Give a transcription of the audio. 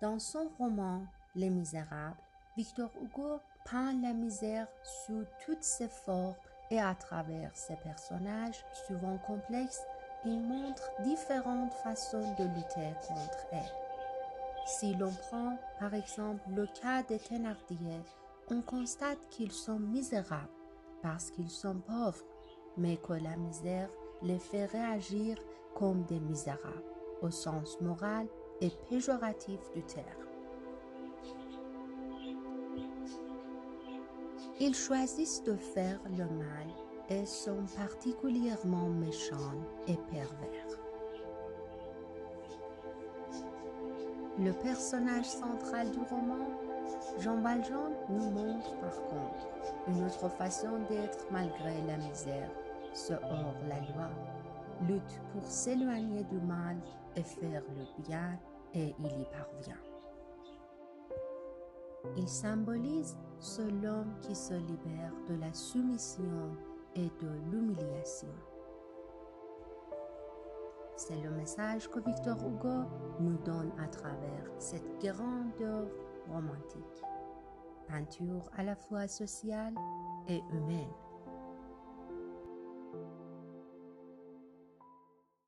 Dans son roman Les Misérables, Victor Hugo peint la misère sous toutes ses formes et à travers ses personnages souvent complexes, il montre différentes façons de lutter contre elle. Si l'on prend par exemple le cas des Thénardier, on constate qu'ils sont misérables parce qu'ils sont pauvres, mais que la misère les fait réagir comme des misérables au sens moral et péjoratif du terme. Ils choisissent de faire le mal et sont particulièrement méchants et pervers. Le personnage central du roman, Jean Valjean, nous montre par contre une autre façon d'être malgré la misère, ce hors la loi, lutte pour s'éloigner du mal et faire le bien, et il y parvient. Il symbolise ce l'homme qui se libère de la soumission et de l'humiliation. C'est le message que Victor Hugo nous donne à travers cette grande œuvre romantique. Peinture à la fois sociale et humaine.